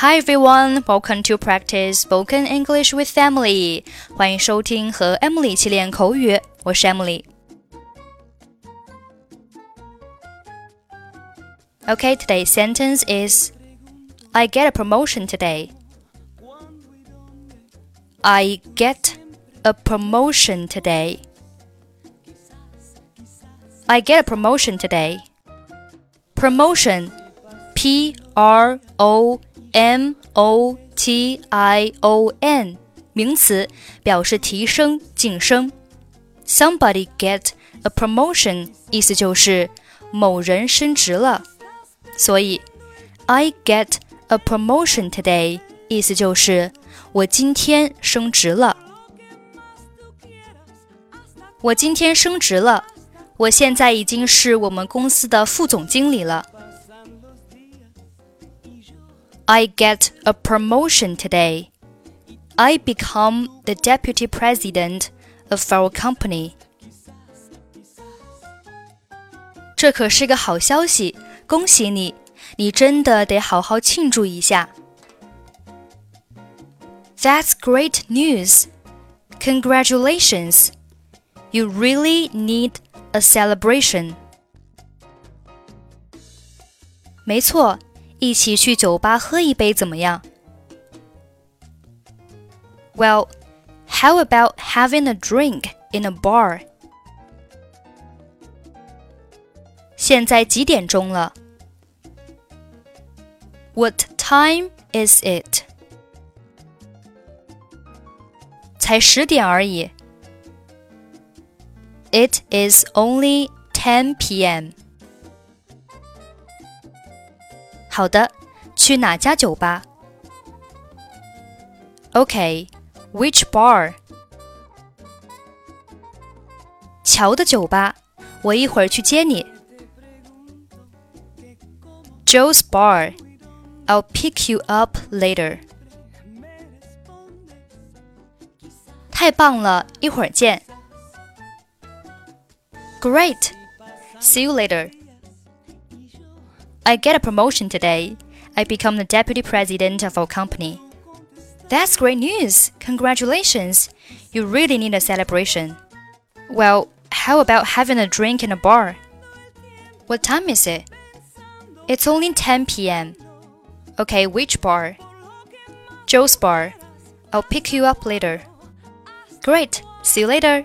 Hi everyone, welcome to practice spoken English with Emily. 欢迎收听和 Emily 一起练口语，我是 Emily。Okay, today's sentence is I get a promotion today. I get a promotion today. I get a promotion today. Promotion P R O M O T I O N，名词，表示提升、晋升。Somebody get a promotion，意思就是某人升职了。所以，I get a promotion today，意思就是我今天升职了。我今天升职了。我现在已经是我们公司的副总经理了。I get a promotion today. I become the deputy president of our company. 这可是个好消息，恭喜你！你真的得好好庆祝一下。That's great news. Congratulations. You really need a celebration. 没错， 一起去酒吧喝一杯怎么样？Well, how about having a drink in a bar? 现在几点钟了？What time is it? 才十点而已。it is only 10 p.m. 好的，去哪家酒吧？Okay, which bar? 乔的酒吧，我一会儿去接你。Joe's bar. I'll pick you up later. 太棒了，一会儿见。Great! See you later. I get a promotion today. I become the deputy president of our company. That's great news! Congratulations! You really need a celebration. Well, how about having a drink in a bar? What time is it? It's only 10 p.m. Okay, which bar? Joe's bar. I'll pick you up later. Great! See you later!